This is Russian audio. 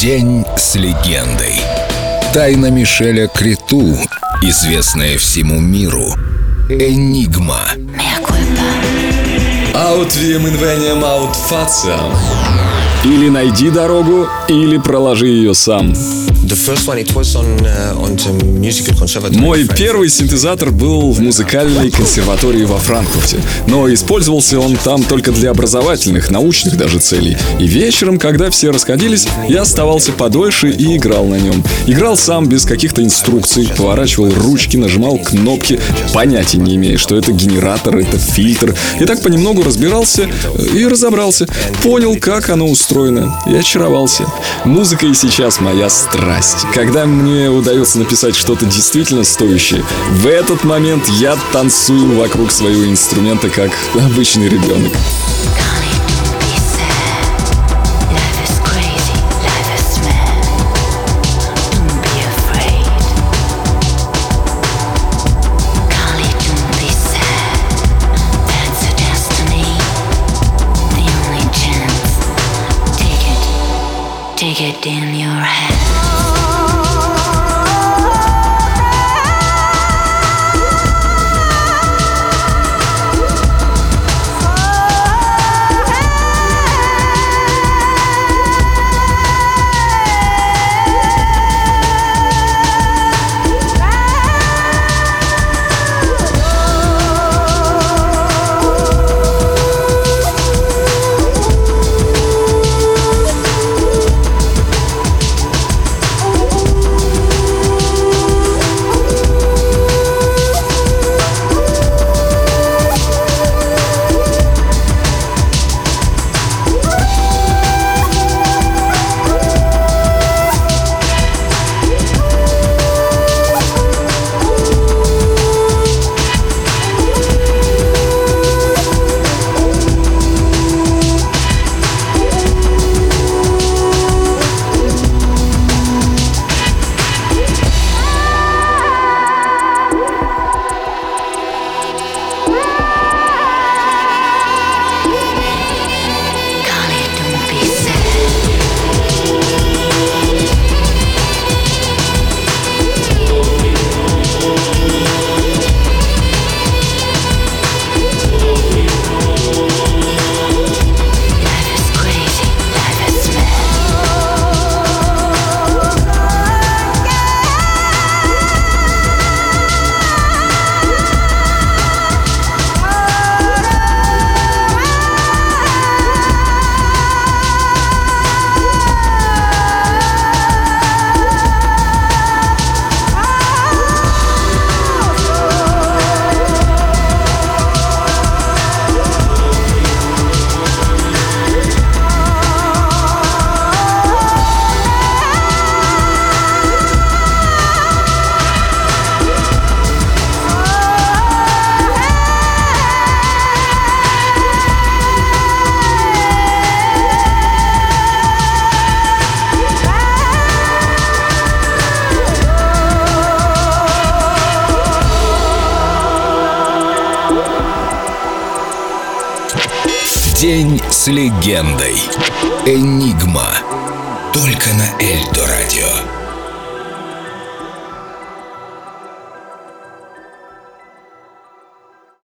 День с легендой. Тайна Мишеля Криту, известная всему миру. Энигма. Inveniam aut faciam. Или найди дорогу, или проложи ее сам. Uh. Мой первый синтезатор был в музыкальной консерватории во Франкфурте, но использовался он там только для образовательных, научных даже целей. И вечером, когда все расходились, я оставался подольше и играл на нем. Играл сам без каких-то инструкций, поворачивал ручки, нажимал кнопки, понятия не имея, что это генератор, это фильтр. И так понемногу разбирался и разобрался. Понял, как оно устроено, и очаровался. Музыка и сейчас моя страсть. Когда мне удается написать что-то действительно стоящее, в этот момент я танцую вокруг своего инструмента, как обычный ребенок. Take it in your hand. День с легендой. Энигма. Только на Эльдо радио.